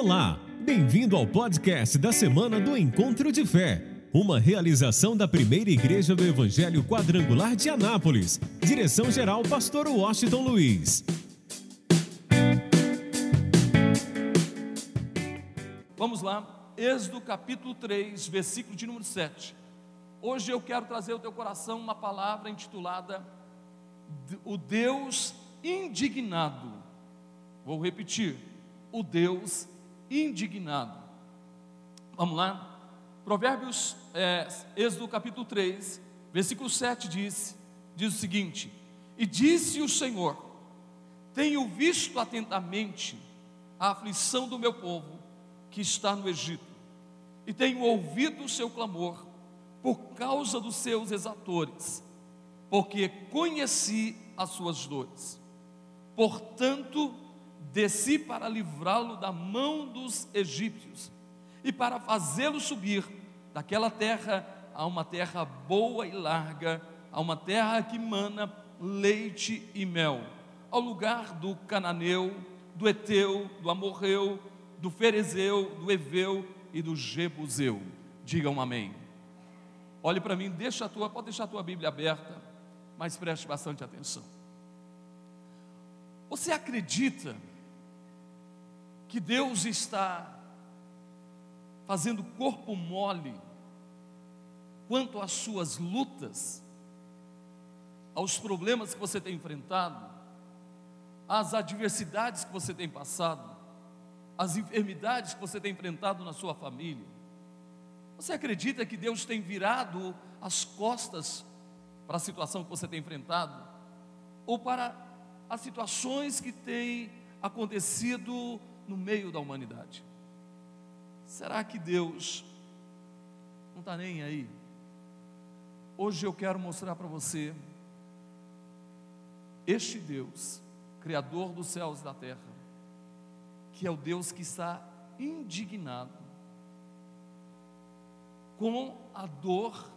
Olá, bem-vindo ao podcast da semana do Encontro de Fé, uma realização da primeira igreja do Evangelho Quadrangular de Anápolis. Direção-geral, Pastor Washington Luiz. Vamos lá, Êxodo capítulo 3, versículo de número 7. Hoje eu quero trazer ao teu coração uma palavra intitulada O Deus Indignado. Vou repetir: O Deus indignado. Vamos lá? Provérbios, é, Êxodo capítulo 3, versículo 7 diz, diz o seguinte: E disse o Senhor: Tenho visto atentamente a aflição do meu povo que está no Egito, e tenho ouvido o seu clamor por causa dos seus exatores, porque conheci as suas dores. Portanto, desci para livrá-lo da mão dos egípcios e para fazê-lo subir daquela terra a uma terra boa e larga, a uma terra que mana leite e mel, ao lugar do cananeu, do eteu, do amorreu, do ferezeu, do eveu e do jebuseu. Digam amém. Olhe para mim, deixa a tua, pode deixar a tua Bíblia aberta, mas preste bastante atenção. Você acredita que Deus está fazendo corpo mole quanto às suas lutas, aos problemas que você tem enfrentado, às adversidades que você tem passado, às enfermidades que você tem enfrentado na sua família. Você acredita que Deus tem virado as costas para a situação que você tem enfrentado? Ou para as situações que têm acontecido no meio da humanidade. Será que Deus não está nem aí? Hoje eu quero mostrar para você este Deus, Criador dos céus e da terra, que é o Deus que está indignado com a dor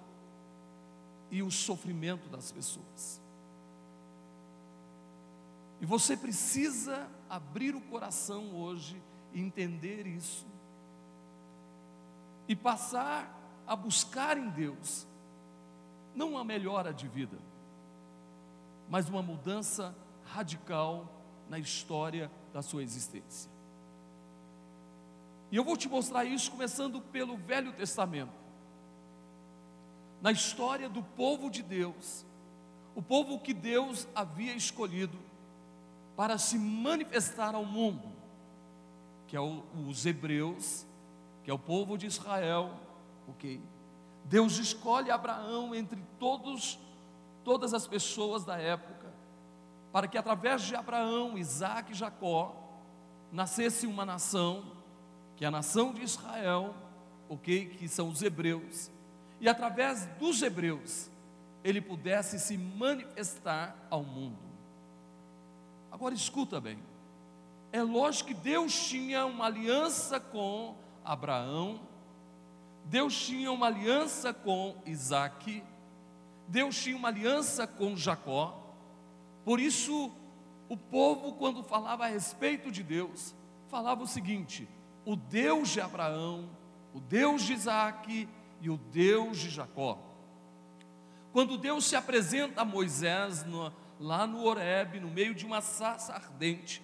e o sofrimento das pessoas. E você precisa abrir o coração hoje e entender isso. E passar a buscar em Deus, não uma melhora de vida, mas uma mudança radical na história da sua existência. E eu vou te mostrar isso começando pelo Velho Testamento. Na história do povo de Deus, o povo que Deus havia escolhido para se manifestar ao mundo, que é o, os hebreus, que é o povo de Israel, ok? Deus escolhe Abraão entre todos, todas as pessoas da época, para que através de Abraão, Isaac e Jacó, nascesse uma nação, que é a nação de Israel, ok? Que são os hebreus, e através dos hebreus, ele pudesse se manifestar ao mundo. Agora escuta bem. É lógico que Deus tinha uma aliança com Abraão, Deus tinha uma aliança com Isaac, Deus tinha uma aliança com Jacó. Por isso, o povo, quando falava a respeito de Deus, falava o seguinte: o Deus de Abraão, o Deus de Isaac e o Deus de Jacó. Quando Deus se apresenta a Moisés no, lá no Horebe, no meio de uma sarça ardente,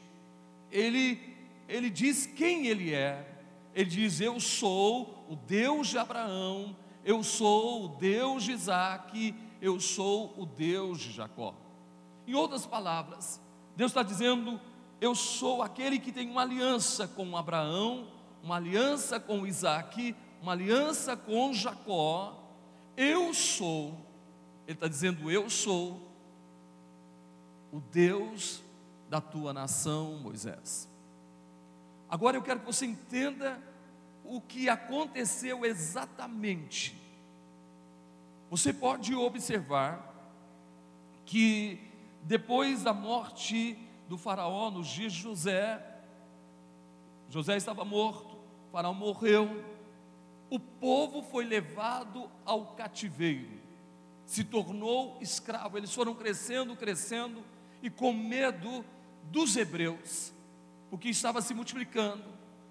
ele, ele diz quem ele é. Ele diz: Eu sou o Deus de Abraão, eu sou o Deus de Isaac, eu sou o Deus de Jacó. Em outras palavras, Deus está dizendo: Eu sou aquele que tem uma aliança com Abraão, uma aliança com Isaac, uma aliança com Jacó. Eu sou, Ele está dizendo: Eu sou o Deus da tua nação, Moisés. Agora eu quero que você entenda o que aconteceu exatamente. Você pode observar que depois da morte do faraó nos dias de José, José estava morto, o faraó morreu, o povo foi levado ao cativeiro, se tornou escravo, eles foram crescendo, crescendo, e com medo dos hebreus, porque estava se multiplicando,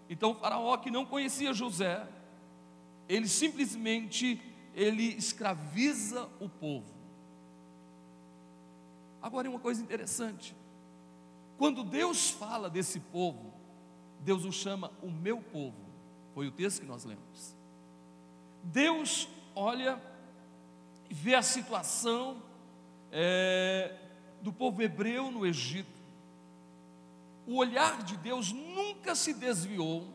Então o faraó que não conhecia José, ele simplesmente ele escraviza o povo. Agora, uma coisa interessante: quando Deus fala desse povo, Deus o chama o meu povo, foi o texto que nós lemos. Deus olha e vê a situação é, do povo hebreu no Egito. O olhar de Deus nunca se desviou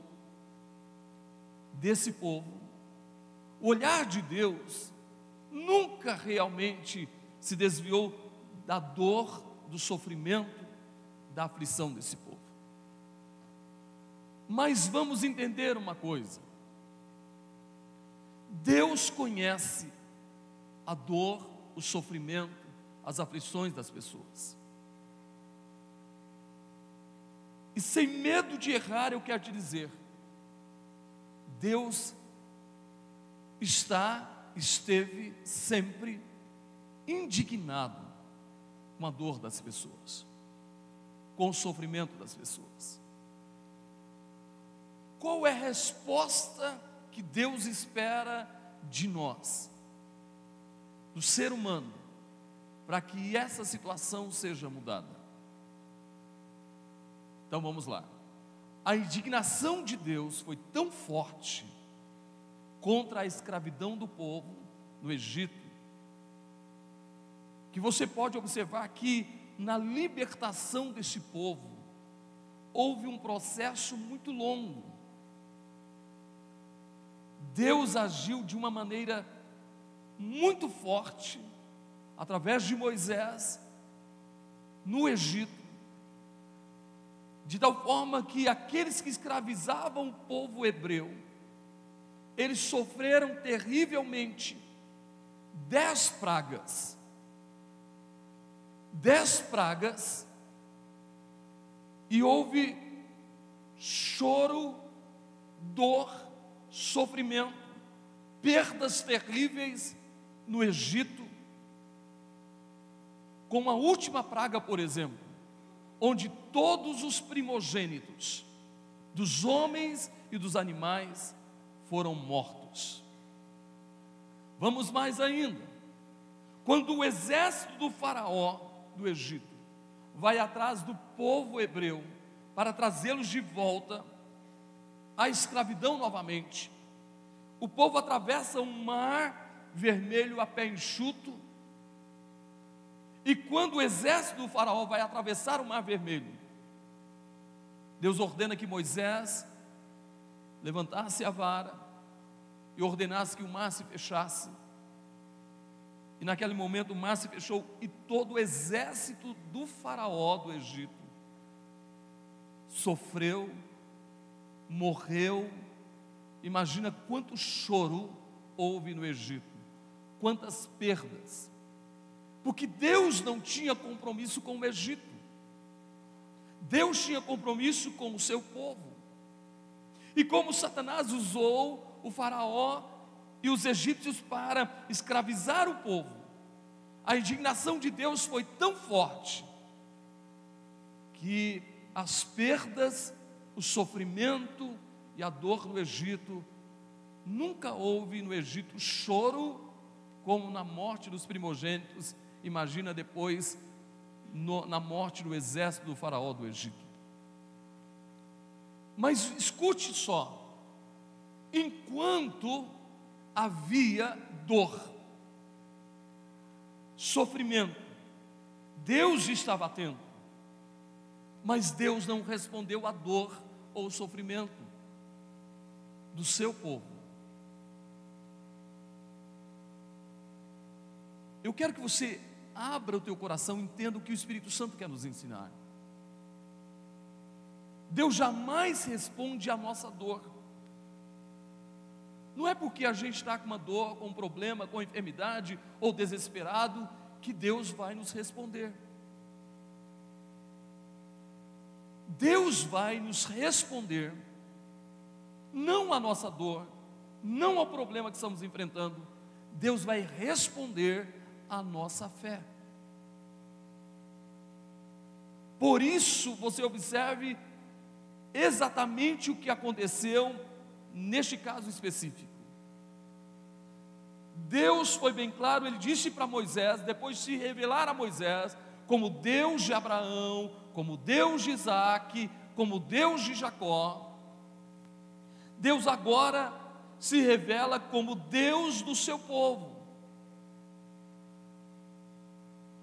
desse povo. O olhar de Deus nunca realmente se desviou da dor, do sofrimento, da aflição desse povo. Mas vamos entender uma coisa: Deus conhece a dor, o sofrimento, as aflições das pessoas. E sem medo de errar, eu quero te dizer: Deus está, esteve sempre indignado com a dor das pessoas, com o sofrimento das pessoas. Qual é a resposta que Deus espera de nós, do ser humano, para que essa situação seja mudada? Então vamos lá. A indignação de Deus foi tão forte contra a escravidão do povo no Egito, que você pode observar que na libertação desse povo houve um processo muito longo. Deus agiu de uma maneira muito forte através de Moisés no Egito, de tal forma que aqueles que escravizavam o povo hebreu, eles sofreram terrivelmente dez pragas. Dez pragas e houve choro, dor, sofrimento, perdas terríveis no Egito, com a última praga, por exemplo, onde todos os primogênitos dos homens e dos animais foram mortos. Vamos mais ainda. Quando o exército do Faraó do Egito, vai atrás do povo hebreu para trazê-los de volta à escravidão novamente. O povo atravessa um mar vermelho a pé enxuto, e quando o exército do Faraó vai atravessar o mar vermelho, Deus ordena que Moisés levantasse a vara e ordenasse que o mar se fechasse e naquele momento o mar se fechou e todo o exército do faraó do Egito sofreu, morreu. Imagina quanto choro houve no Egito, quantas perdas. Porque Deus não tinha compromisso com o Egito. Deus tinha compromisso com o seu povo. E como Satanás usou o faraó e os egípcios para escravizar o povo. A indignação de Deus foi tão forte que as perdas, o sofrimento e a dor no Egito, nunca houve no Egito choro como na morte dos primogênitos. Imagina depois no, na morte do exército do faraó do Egito. Mas escute só, enquanto havia dor, sofrimento. Deus estava atento, mas Deus não respondeu à dor ou sofrimento do seu povo. Eu quero que você abra o teu coração entenda o que o Espírito Santo quer nos ensinar. Deus jamais responde à nossa dor. Não é porque a gente está com uma dor, com um problema, com enfermidade ou desesperado que Deus vai nos responder. Deus vai nos responder, não à nossa dor, não ao problema que estamos enfrentando, Deus vai responder à nossa fé. Por isso, você observe exatamente o que aconteceu neste caso específico. Deus foi bem claro, ele disse para Moisés, depois de se revelar a Moisés, como Deus de Abraão, como Deus de Isaac, como Deus de Jacó, Deus agora se revela como Deus do seu povo.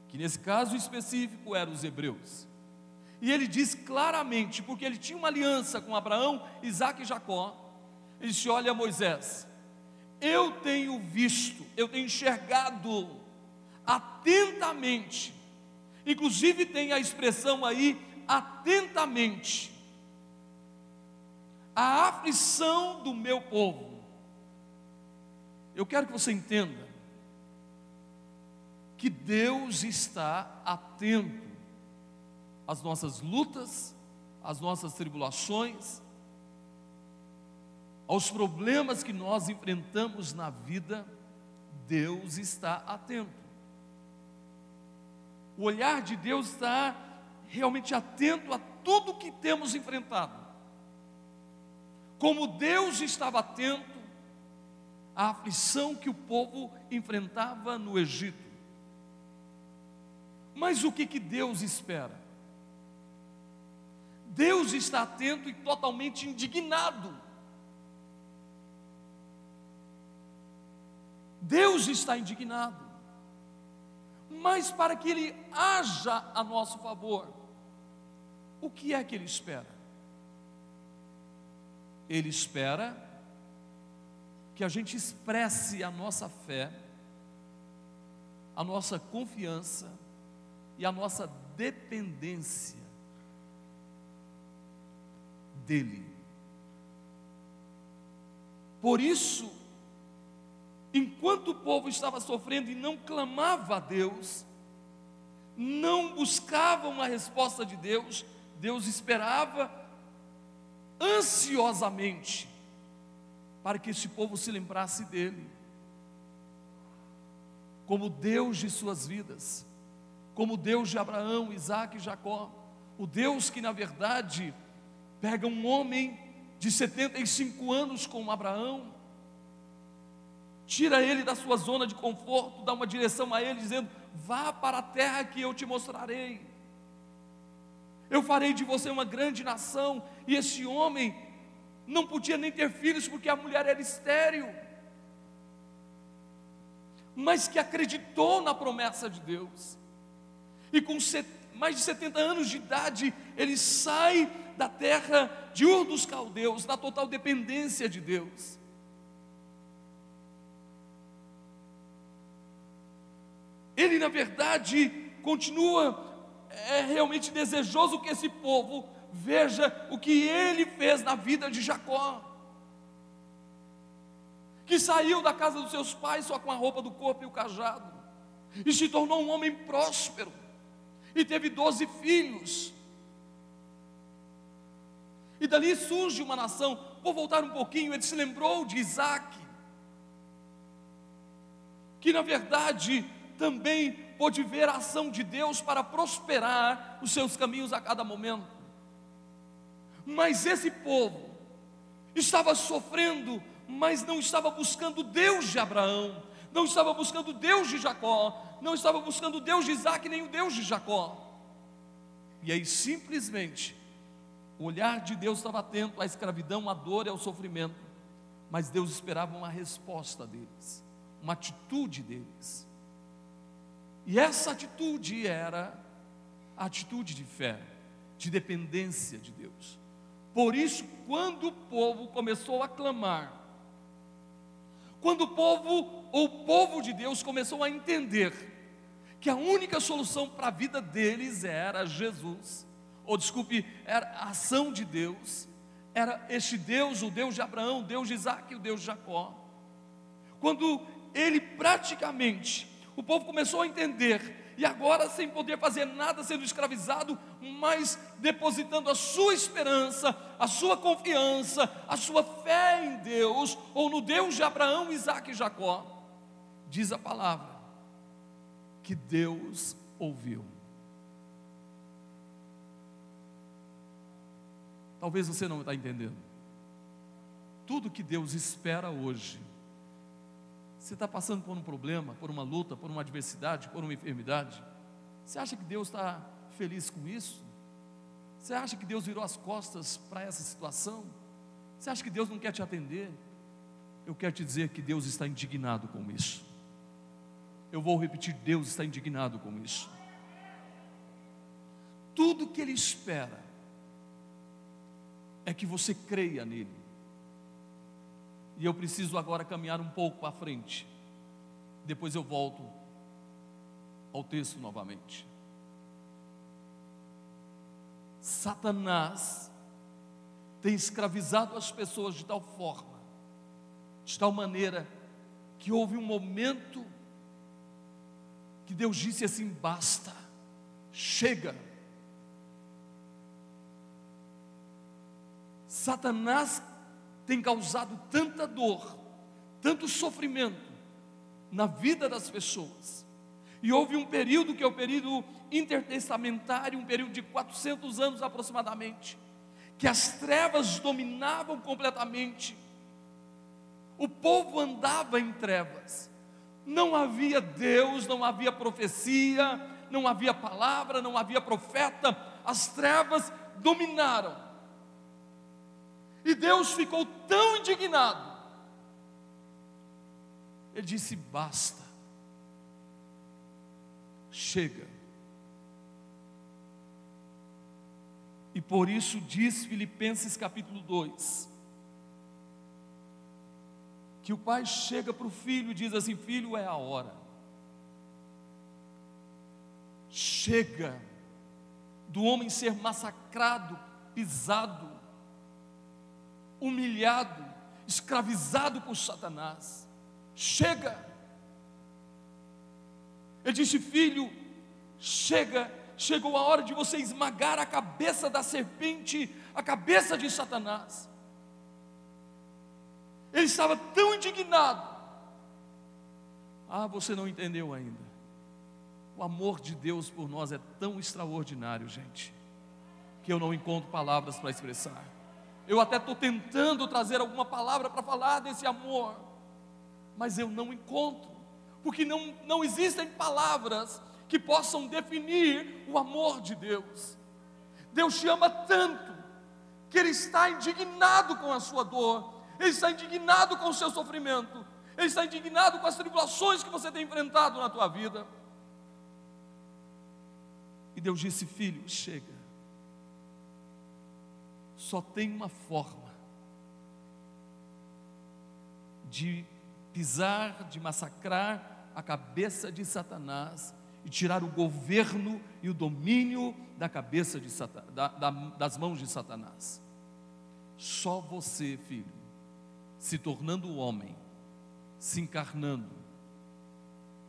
Que nesse caso específico eram os hebreus. E ele diz claramente, porque ele tinha uma aliança com Abraão, Isaac e Jacó. Ele disse: Olha, Moisés, eu tenho visto, eu tenho enxergado atentamente, inclusive tem a expressão aí, atentamente, a aflição do meu povo. Eu quero que você entenda que Deus está atento as nossas lutas, as nossas tribulações, aos problemas que nós enfrentamos na vida, Deus está atento. O olhar de Deus está realmente atento a tudo que temos enfrentado. Como Deus estava atento à aflição que o povo enfrentava no Egito. Mas o que, que Deus espera? Deus está atento e totalmente indignado. Deus está indignado. Mas para que Ele haja a nosso favor, o que é que Ele espera? Ele espera que a gente expresse a nossa fé, a nossa confiança e a nossa dependência dele. Por isso, enquanto o povo estava sofrendo e não clamava a Deus, não buscava uma resposta de Deus, Deus esperava ansiosamente para que esse povo se lembrasse dele, como Deus de suas vidas, como Deus de Abraão, Isaac e Jacó, o Deus que na verdade Pega um homem de 75 anos como Abraão, tira ele da sua zona de conforto, dá uma direção a ele, dizendo: Vá para a terra que eu te mostrarei. Eu farei de você uma grande nação. E esse homem não podia nem ter filhos porque a mulher era estéril, mas que acreditou na promessa de Deus. E com mais de 70 anos de idade, ele sai da terra de Ur dos Caldeus, na total dependência de Deus. Ele, na verdade, continua é realmente desejoso que esse povo veja o que ele fez na vida de Jacó, que saiu da casa dos seus pais só com a roupa do corpo e o cajado, e se tornou um homem próspero, e teve doze filhos, e dali surge uma nação. Vou voltar um pouquinho. Ele se lembrou de Isaac, que na verdade também pôde ver a ação de Deus para prosperar os seus caminhos a cada momento. Mas esse povo estava sofrendo, mas não estava buscando Deus de Abraão, não estava buscando Deus de Jacó, não estava buscando Deus de Isaac, nem o Deus de Jacó. E aí simplesmente o olhar de Deus estava atento à escravidão, à dor e ao sofrimento, mas Deus esperava uma resposta deles, uma atitude deles. E essa atitude era a atitude de fé, de dependência de Deus. Por isso, quando o povo começou a clamar, quando o povo, ou o povo de Deus começou a entender que a única solução para a vida deles era Jesus, ou desculpe, era a ação de Deus, era este Deus, o Deus de Abraão, o Deus de Isaac e o Deus de Jacó. Quando ele praticamente, o povo começou a entender, e agora sem poder fazer nada, sendo escravizado, mas depositando a sua esperança, a sua confiança, a sua fé em Deus, ou no Deus de Abraão, Isaac e Jacó, diz a palavra, que Deus ouviu. Talvez você não está entendendo. Tudo que Deus espera hoje. Você está passando por um problema, por uma luta, por uma adversidade, por uma enfermidade. Você acha que Deus está feliz com isso? Você acha que Deus virou as costas para essa situação? Você acha que Deus não quer te atender? Eu quero te dizer que Deus está indignado com isso. Eu vou repetir: Deus está indignado com isso. Tudo que Ele espera é que você creia nele. E eu preciso agora caminhar um pouco para frente. Depois eu volto ao texto novamente. Satanás tem escravizado as pessoas de tal forma, de tal maneira, que houve um momento que Deus disse assim: basta, chega. Satanás tem causado tanta dor, tanto sofrimento na vida das pessoas. E houve um período que é o período intertestamentário, um período de 400 anos aproximadamente, que as trevas dominavam completamente. O povo andava em trevas. Não havia Deus, não havia profecia, não havia palavra, não havia profeta. As trevas dominaram. E Deus ficou tão indignado. Ele disse: basta, chega. E por isso diz Filipenses capítulo 2, que o pai chega para o filho e diz assim: Filho, é a hora. Chega do homem ser massacrado, pisado, humilhado, escravizado por Satanás. Chega. Ele disse: Filho, chega chegou a hora de você esmagar a cabeça da serpente, a cabeça de Satanás. Ele estava tão indignado. Ah, você não entendeu ainda. O amor de Deus por nós é tão extraordinário, gente, que eu não encontro palavras para expressar. Eu até estou tentando trazer alguma palavra para falar desse amor, mas eu não encontro, porque não, não existem palavras que possam definir o amor de Deus. Deus te ama tanto que Ele está indignado com a sua dor, Ele está indignado com o seu sofrimento, Ele está indignado com as tribulações que você tem enfrentado na tua vida. E Deus disse: Filho, chega. Só tem uma forma de pisar, de massacrar a cabeça de Satanás e tirar o governo e o domínio da cabeça de da, da, das mãos de Satanás. Só você, filho, se tornando homem, se encarnando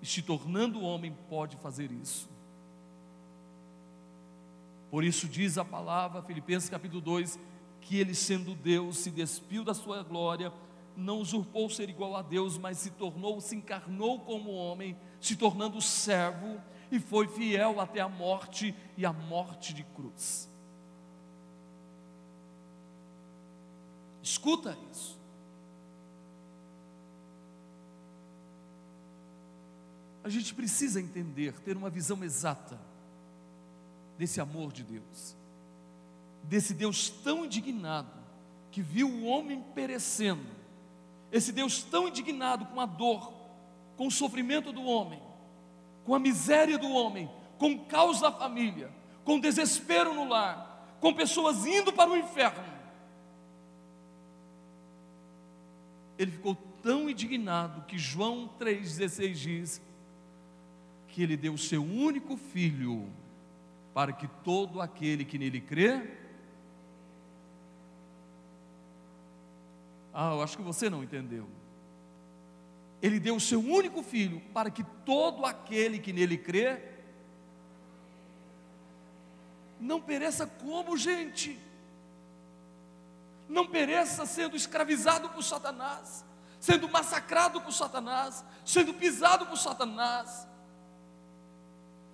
e se tornando homem, pode fazer isso. Por isso diz a palavra, Filipenses capítulo 2, que ele sendo Deus se despiu da sua glória, não usurpou ser igual a Deus, mas se tornou, se encarnou como homem, se tornando servo e foi fiel até a morte e a morte de cruz. Escuta isso. A gente precisa entender, ter uma visão exata desse amor de Deus, desse Deus tão indignado que viu o homem perecendo, esse Deus tão indignado com a dor, com o sofrimento do homem, com a miséria do homem, com o caos da família, com desespero no lar, com pessoas indo para o inferno. Ele ficou tão indignado que João 3,16 diz que ele deu o seu único filho para que todo aquele que nele crê. Ah, eu acho que você não entendeu. Ele deu o seu único filho para que todo aquele que nele crê não pereça como gente, não pereça sendo escravizado por Satanás, sendo massacrado por Satanás, sendo pisado por Satanás,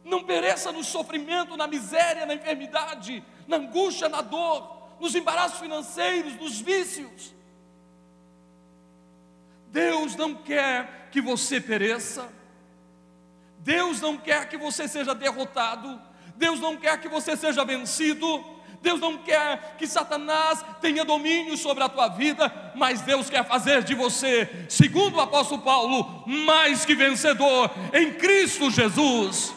não pereça no sofrimento, na miséria, na enfermidade, na angústia, na dor, nos embaraços financeiros, nos vícios. Deus não quer que você pereça, Deus não quer que você seja derrotado, Deus não quer que você seja vencido, Deus não quer que Satanás tenha domínio sobre a tua vida, mas Deus quer fazer de você, segundo o apóstolo Paulo, mais que vencedor em Cristo Jesus.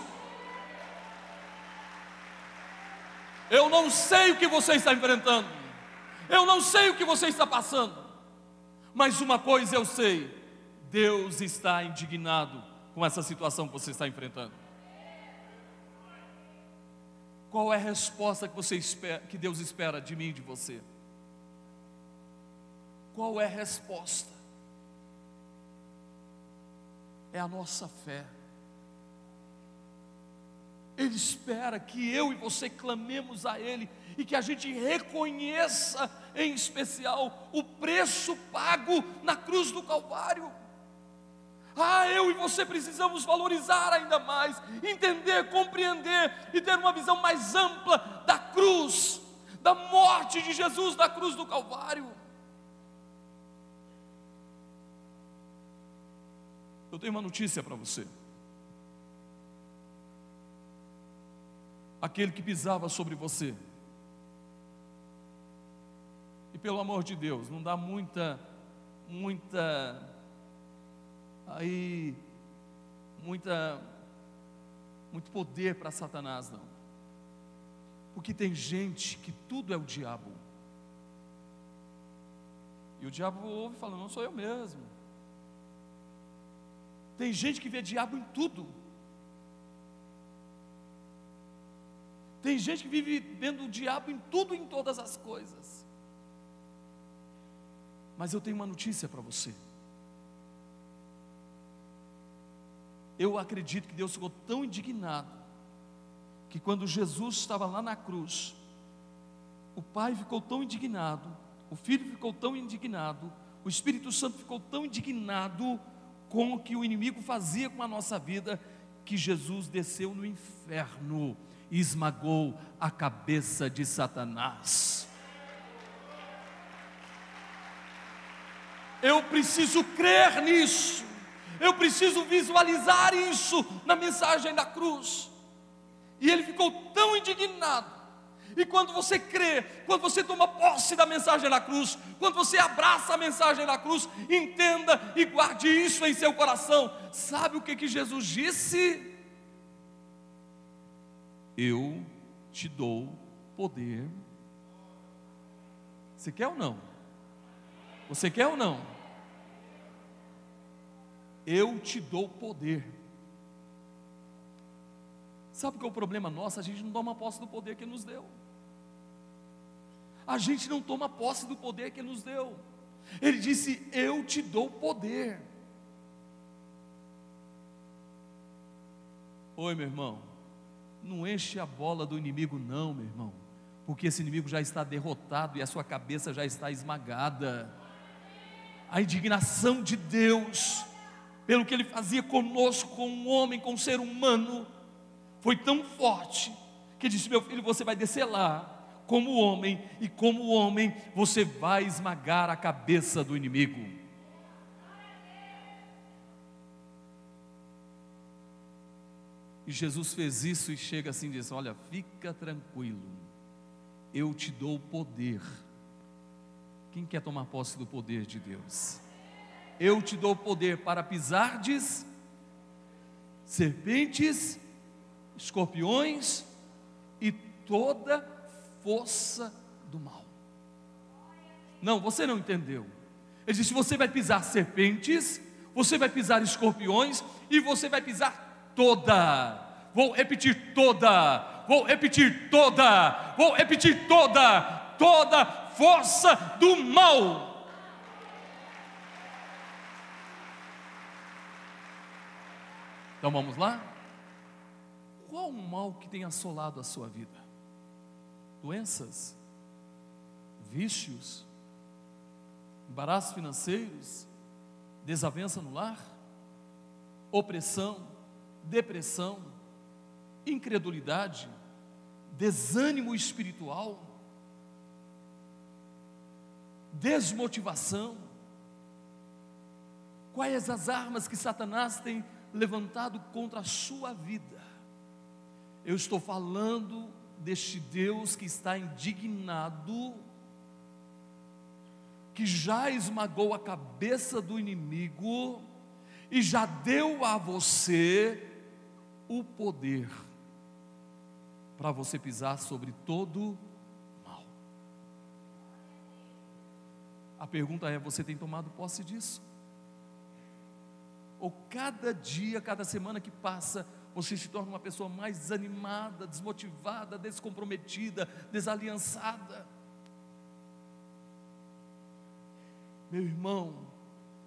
Eu não sei o que você está enfrentando, eu não sei o que você está passando, mas uma coisa eu sei: Deus está indignado com essa situação que você está enfrentando. Qual é a resposta que você espera, que Deus espera de mim e de você? Qual é a resposta? É a nossa fé. Ele espera que eu e você clamemos a Ele e que a gente reconheça, em especial, o preço pago na cruz do Calvário. Ah, eu e você precisamos valorizar ainda mais, entender, compreender e ter uma visão mais ampla da cruz, da morte de Jesus na cruz do Calvário. Eu tenho uma notícia para você. Aquele que pisava sobre você, e pelo amor de Deus, não dá muita, muita aí muita muito poder para Satanás não. Porque tem gente que tudo é o diabo. E o diabo ouve e fala: "Não sou eu mesmo". Tem gente que vê diabo em tudo. Tem gente que vive vendo o diabo em tudo e em todas as coisas. Mas eu tenho uma notícia para você. eu acredito que Deus ficou tão indignado que quando Jesus estava lá na cruz, o Pai ficou tão indignado, o Filho ficou tão indignado, o Espírito Santo ficou tão indignado com o que o inimigo fazia com a nossa vida, que Jesus desceu no inferno e esmagou a cabeça de Satanás. Eu preciso crer nisso. Eu preciso visualizar isso na mensagem da cruz. E ele ficou tão indignado. E quando você crê, quando você toma posse da mensagem da cruz, quando você abraça a mensagem da cruz, entenda e guarde isso em seu coração. Sabe o que, que Jesus disse? Eu te dou poder. Você quer ou não? Você quer ou não? eu te dou poder. Sabe qual é o problema nosso? A gente não toma posse do poder que nos deu. A gente não toma posse do poder que nos deu. Ele disse: Eu te dou poder. Oi, meu irmão. Não enche a bola do inimigo, não, meu irmão. Porque esse inimigo já está derrotado e a sua cabeça já está esmagada. A indignação de Deus pelo que ele fazia conosco, com um homem, com um ser humano, foi tão forte que disse: Meu filho, você vai descer lá como homem, e como homem você vai esmagar a cabeça do inimigo. E Jesus fez isso e chega assim e diz: Olha, fica tranquilo, eu te dou o poder. Quem quer tomar posse do poder de Deus? eu te dou poder para pisardes serpentes, escorpiões e toda força do mal. Não, você não entendeu. Ele disse: você vai pisar serpentes, você vai pisar escorpiões e você vai pisar toda. Vou repetir toda. Vou repetir toda. Vou repetir toda. Toda força do mal. Então vamos lá? Qual o mal que tem assolado a sua vida? Doenças, vícios, embaraços financeiros, desavença no lar, opressão, depressão, incredulidade, desânimo espiritual. Desmotivação. Quais as armas que Satanás tem levantado contra a sua vida? Eu estou falando deste Deus que está indignado, que já esmagou a cabeça do inimigo e já deu a você o poder para você pisar sobre todo mal. A pergunta é: você tem tomado posse disso? Ou cada dia, cada semana que passa, você se torna uma pessoa mais desanimada, desmotivada, descomprometida, desaliançada? Meu irmão,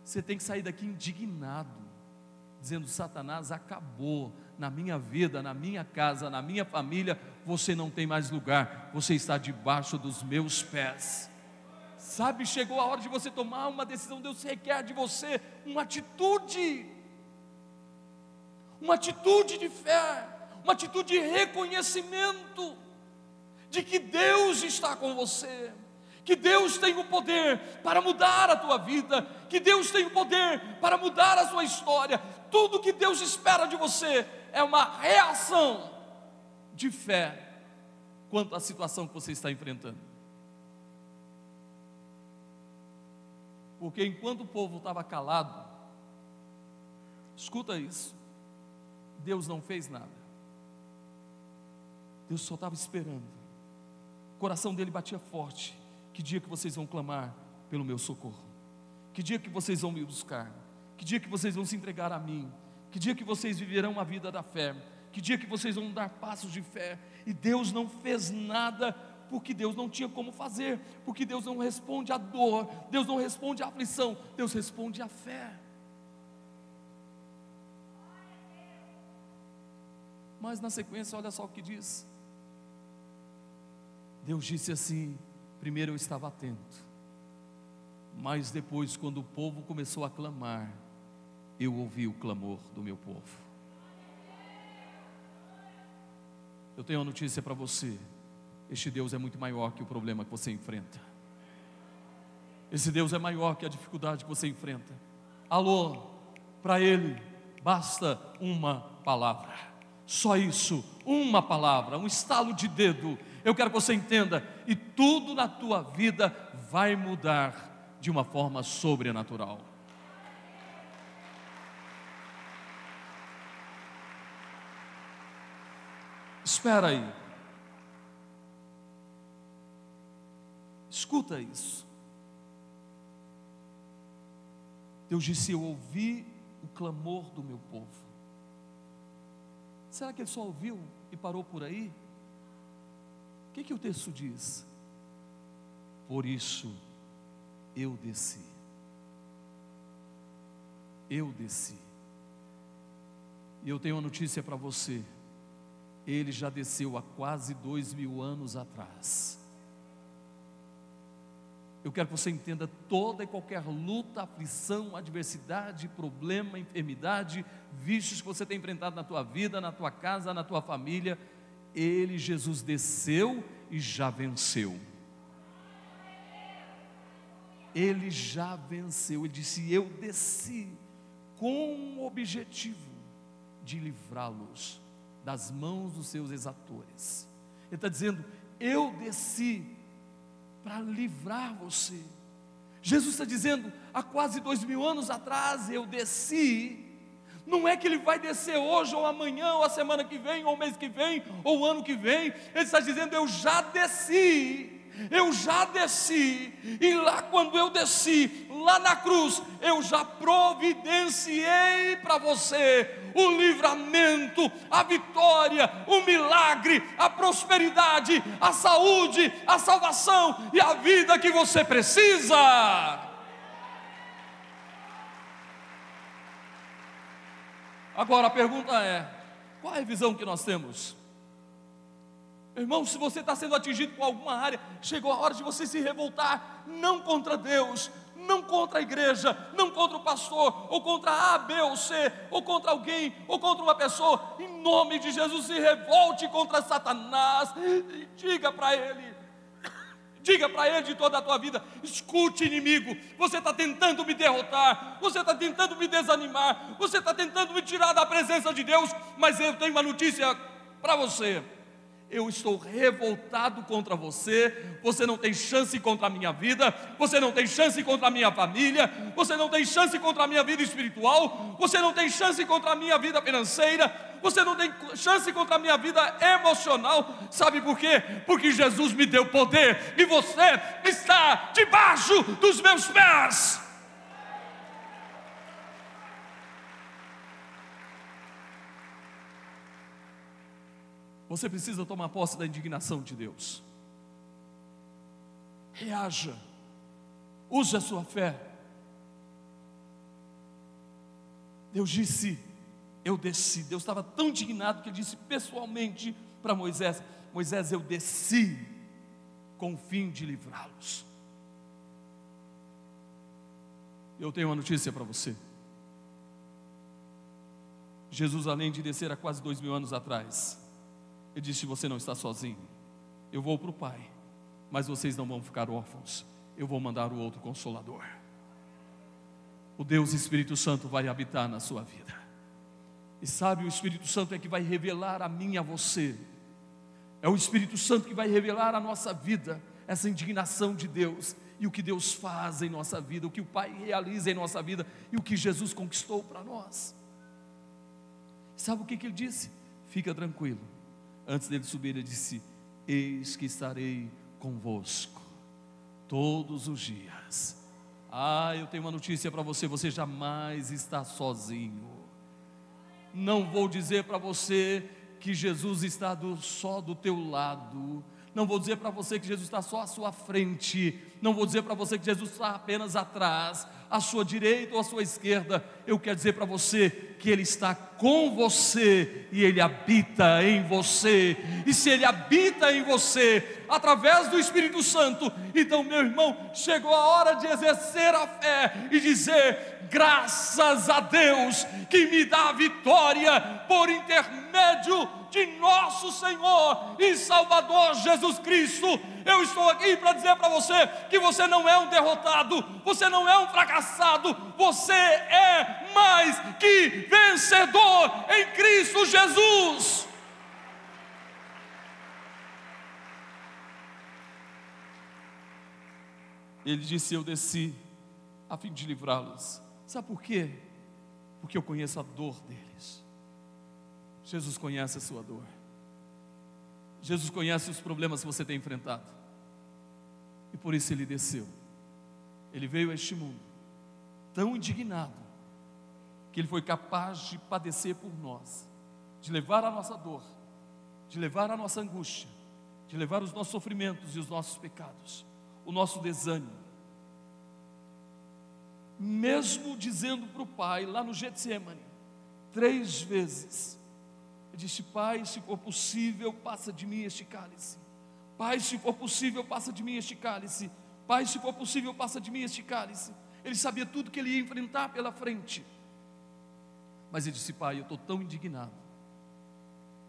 você tem que sair daqui indignado, dizendo: Satanás acabou na minha vida, na minha casa, na minha família, você não tem mais lugar, você está debaixo dos meus pés. Sabe, chegou a hora de você tomar uma decisão, Deus requer de você uma atitude, uma atitude de fé, uma atitude de reconhecimento de que Deus está com você. Que Deus tem o poder para mudar a tua vida, que Deus tem o poder para mudar a sua história. Tudo que Deus espera de você é uma reação de fé quanto à situação que você está enfrentando. Porque enquanto o povo estava calado, escuta isso, Deus não fez nada. Deus só estava esperando. O coração dele batia forte. Que dia que vocês vão clamar pelo meu socorro? Que dia que vocês vão me buscar? Que dia que vocês vão se entregar a mim? Que dia que vocês viverão a vida da fé? Que dia que vocês vão dar passos de fé? E Deus não fez nada porque Deus não tinha como fazer, porque Deus não responde à dor, Deus não responde à aflição, Deus responde à fé. Mas na sequência, olha só o que diz. Deus disse assim: Primeiro eu estava atento, mas depois, quando o povo começou a clamar, eu ouvi o clamor do meu povo. Eu tenho uma notícia para você: este Deus é muito maior que o problema que você enfrenta. Esse Deus é maior que a dificuldade que você enfrenta. Alô, para Ele basta uma palavra, só isso, uma palavra, um estalo de dedo, eu quero que você entenda, e tudo na tua vida vai mudar de uma forma sobrenatural. Espera aí. Escuta isso. Deus disse: Eu ouvi o clamor do meu povo. Será que ele só ouviu e parou por aí? O que, que o texto diz? Por isso eu desci. Eu desci. E eu tenho uma notícia para você. Ele já desceu há quase dois mil anos atrás. Eu quero que você entenda toda e qualquer luta, aflição, adversidade, problema, enfermidade, vícios que você tem enfrentado na tua vida, na tua casa, na tua família ele, Jesus, desceu e já venceu. Ele já venceu. Ele disse: Eu desci com o objetivo de livrá-los das mãos dos seus exatores. Ele está dizendo: Eu desci para livrar você. Jesus está dizendo: há quase dois mil anos atrás eu desci não é que ele vai descer hoje, ou amanhã, ou a semana que vem, ou o mês que vem, ou o ano que vem. Ele está dizendo: Eu já desci, eu já desci, e lá quando eu desci, lá na cruz, eu já providenciei para você o livramento, a vitória, o milagre, a prosperidade, a saúde, a salvação e a vida que você precisa. Agora a pergunta é: qual é a visão que nós temos? Irmão, se você está sendo atingido com alguma área, chegou a hora de você se revoltar, não contra Deus, não contra a igreja, não contra o pastor, ou contra A, B ou C, ou contra alguém, ou contra uma pessoa, em nome de Jesus, se revolte contra Satanás e diga para ele: Diga para ele de toda a tua vida: escute, inimigo, você está tentando me derrotar, você está tentando me desanimar, você está tentando me tirar da presença de Deus, mas eu tenho uma notícia para você eu estou revoltado contra você, você não tem chance contra a minha vida, você não tem chance contra a minha família, você não tem chance contra a minha vida espiritual, você não tem chance contra a minha vida financeira, você não tem chance contra a minha vida emocional, sabe por quê? Porque Jesus me deu poder e você está debaixo dos meus pés. Você precisa tomar posse da indignação de Deus. Reaja. Use a sua fé. Deus disse: Eu desci. Deus estava tão indignado que ele disse pessoalmente para Moisés: Moisés, eu desci com o fim de livrá-los. Eu tenho uma notícia para você. Jesus, além de descer há quase dois mil anos atrás, ele disse: Você não está sozinho. Eu vou para o Pai, mas vocês não vão ficar órfãos. Eu vou mandar o outro consolador. O Deus Espírito Santo vai habitar na sua vida. E sabe, o Espírito Santo é que vai revelar a mim e a você. É o Espírito Santo que vai revelar a nossa vida, essa indignação de Deus e o que Deus faz em nossa vida, o que o Pai realiza em nossa vida e o que Jesus conquistou para nós. Sabe o que, que ele disse? Fica tranquilo, Antes dele subir, ele disse: Eis que estarei convosco todos os dias. Ah, eu tenho uma notícia para você: você jamais está sozinho. Não vou dizer para você que Jesus está do, só do teu lado. Não vou dizer para você que Jesus está só à sua frente. Não vou dizer para você que Jesus está apenas atrás à sua direita ou à sua esquerda, eu quero dizer para você que Ele está com você e Ele habita em você. E se Ele habita em você através do Espírito Santo, então, meu irmão, chegou a hora de exercer a fé e dizer: graças a Deus que me dá a vitória por intermédio de nosso Senhor e Salvador Jesus Cristo. Eu estou aqui para dizer para você que você não é um derrotado, você não é um fracassado, você é mais que vencedor em Cristo Jesus. Ele disse: Eu desci a fim de livrá-los. Sabe por quê? Porque eu conheço a dor deles. Jesus conhece a sua dor. Jesus conhece os problemas que você tem enfrentado. E por isso ele desceu. Ele veio a este mundo tão indignado que ele foi capaz de padecer por nós, de levar a nossa dor, de levar a nossa angústia, de levar os nossos sofrimentos e os nossos pecados, o nosso desânimo. Mesmo dizendo para o Pai, lá no Getsemane, três vezes, ele disse: Pai, se for possível, passa de mim este cálice. Pai, se for possível, passa de mim este cálice. Pai, se for possível, passa de mim este cálice. Ele sabia tudo que ele ia enfrentar pela frente. Mas ele disse: Pai, eu estou tão indignado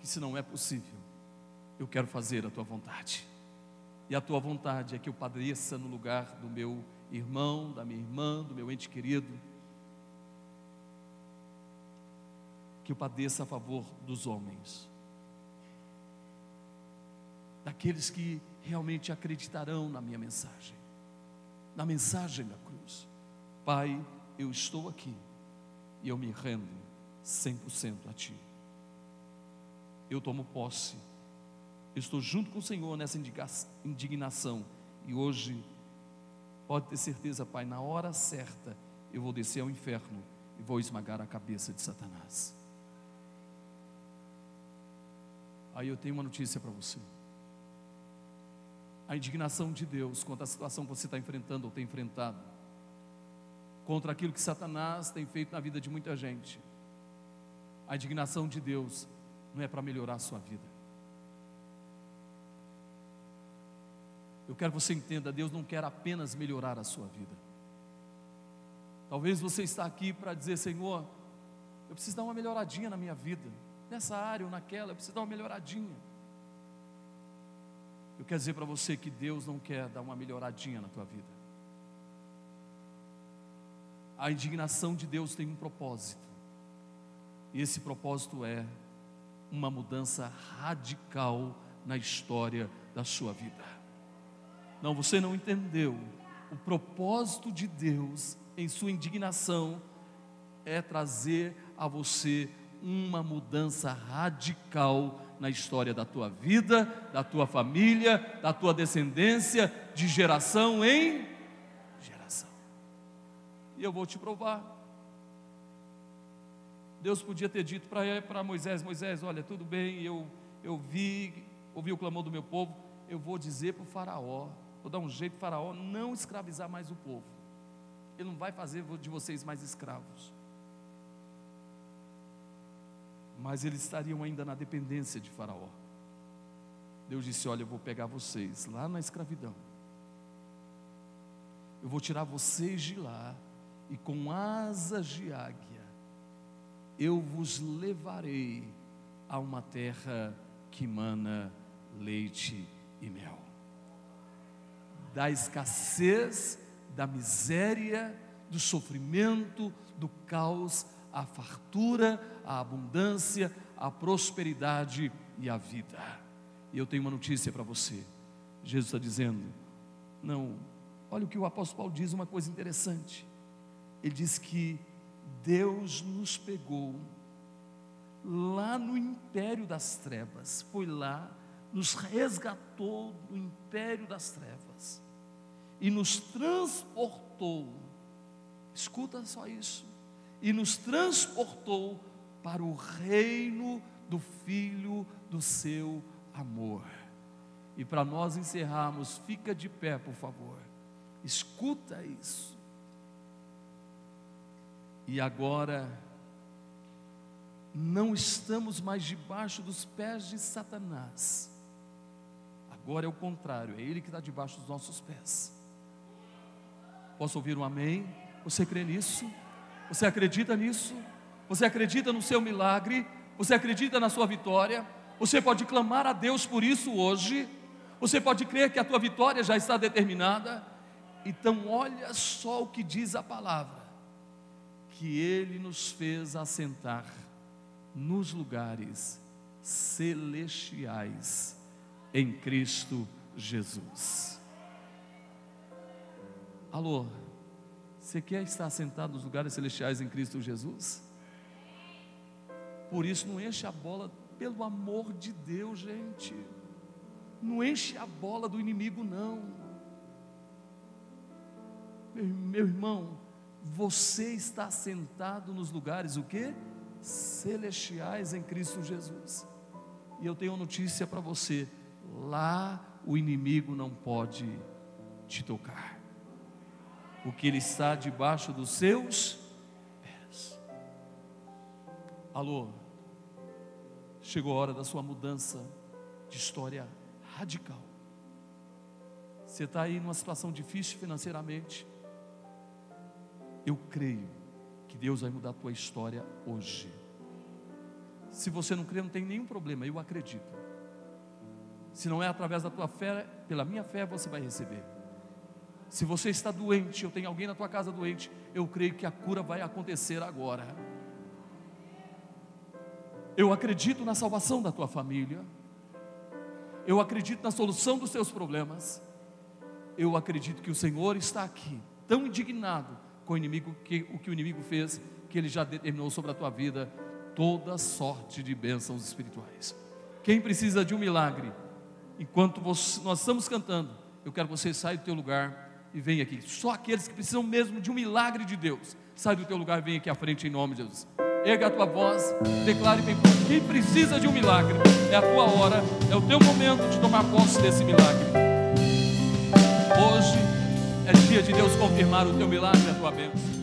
que se não é possível, eu quero fazer a tua vontade. E a tua vontade é que eu padeça no lugar do meu irmão, da minha irmã, do meu ente querido que eu padeça a favor dos homens, daqueles que realmente acreditarão na minha mensagem, na mensagem da cruz. Pai, eu estou aqui e eu me rendo 100% a Ti. Eu tomo posse, eu estou junto com o Senhor nessa indignação e hoje, pode ter certeza, Pai, na hora certa eu vou descer ao inferno e vou esmagar a cabeça de Satanás. Aí eu tenho uma notícia para você. A indignação de Deus contra a situação que você está enfrentando ou tem enfrentado, contra aquilo que Satanás tem feito na vida de muita gente. A indignação de Deus não é para melhorar a sua vida. Eu quero que você entenda, Deus não quer apenas melhorar a sua vida. Talvez você está aqui para dizer, Senhor, eu preciso dar uma melhoradinha na minha vida nessa área ou naquela, eu preciso dar uma melhoradinha. Eu quero dizer para você que Deus não quer dar uma melhoradinha na tua vida. A indignação de Deus tem um propósito. E esse propósito é uma mudança radical na história da sua vida. Não, você não entendeu. O propósito de Deus em sua indignação é trazer a você uma mudança radical na história da tua vida, da tua família, da tua descendência, de geração em geração. E eu vou te provar. Deus podia ter dito para Moisés: Moisés, olha, tudo bem, eu, eu vi, ouvi o clamor do meu povo, eu vou dizer para o Faraó, vou dar um jeito para o Faraó não escravizar mais o povo. Ele não vai fazer de vocês mais escravos. Mas eles estariam ainda na dependência de Faraó. Deus disse: Olha, eu vou pegar vocês lá na escravidão, eu vou tirar vocês de lá, e com asas de águia, eu vos levarei a uma terra que mana leite e mel. Da escassez, da miséria, do sofrimento, do caos, a fartura, a abundância, a prosperidade e a vida. E eu tenho uma notícia para você. Jesus está dizendo: não, olha o que o apóstolo Paulo diz, uma coisa interessante. Ele diz que Deus nos pegou lá no império das trevas, foi lá, nos resgatou do império das trevas e nos transportou. Escuta só isso e nos transportou para o reino do Filho do seu amor. E para nós encerrarmos, fica de pé, por favor. Escuta isso. E agora, não estamos mais debaixo dos pés de Satanás. Agora é o contrário, é Ele que está debaixo dos nossos pés. Posso ouvir um amém? Você crê nisso? Você acredita nisso? Você acredita no seu milagre? Você acredita na sua vitória? Você pode clamar a Deus por isso hoje? Você pode crer que a tua vitória já está determinada? Então, olha só o que diz a palavra: que Ele nos fez assentar nos lugares celestiais em Cristo Jesus. Alô, você quer estar sentado nos lugares celestiais em Cristo Jesus? Por isso, não enche a bola, pelo amor de Deus, gente. Não enche a bola do inimigo, não. Meu, meu irmão, você está sentado nos lugares o que? Celestiais em Cristo Jesus. E eu tenho uma notícia para você: lá o inimigo não pode te tocar porque Ele está debaixo dos seus pés. Alô, chegou a hora da sua mudança de história radical. Você está aí numa situação difícil financeiramente. Eu creio que Deus vai mudar a tua história hoje. Se você não crê, não tem nenhum problema, eu acredito. Se não é através da tua fé, pela minha fé você vai receber. Se você está doente, ou tem alguém na tua casa doente, eu creio que a cura vai acontecer agora. Eu acredito na salvação da tua família. Eu acredito na solução dos teus problemas. Eu acredito que o Senhor está aqui, tão indignado com o inimigo que o que o inimigo fez, que ele já determinou sobre a tua vida toda sorte de bênçãos espirituais. Quem precisa de um milagre, enquanto nós estamos cantando, eu quero que você saia do teu lugar e vem aqui. Só aqueles que precisam mesmo de um milagre de Deus. Sai do teu lugar e vem aqui à frente em nome de Jesus. Erga a tua voz, declare bem forte. Quem precisa de um milagre, é a tua hora, é o teu momento de tomar posse desse milagre. Hoje é dia de Deus confirmar o teu milagre e a tua bênção.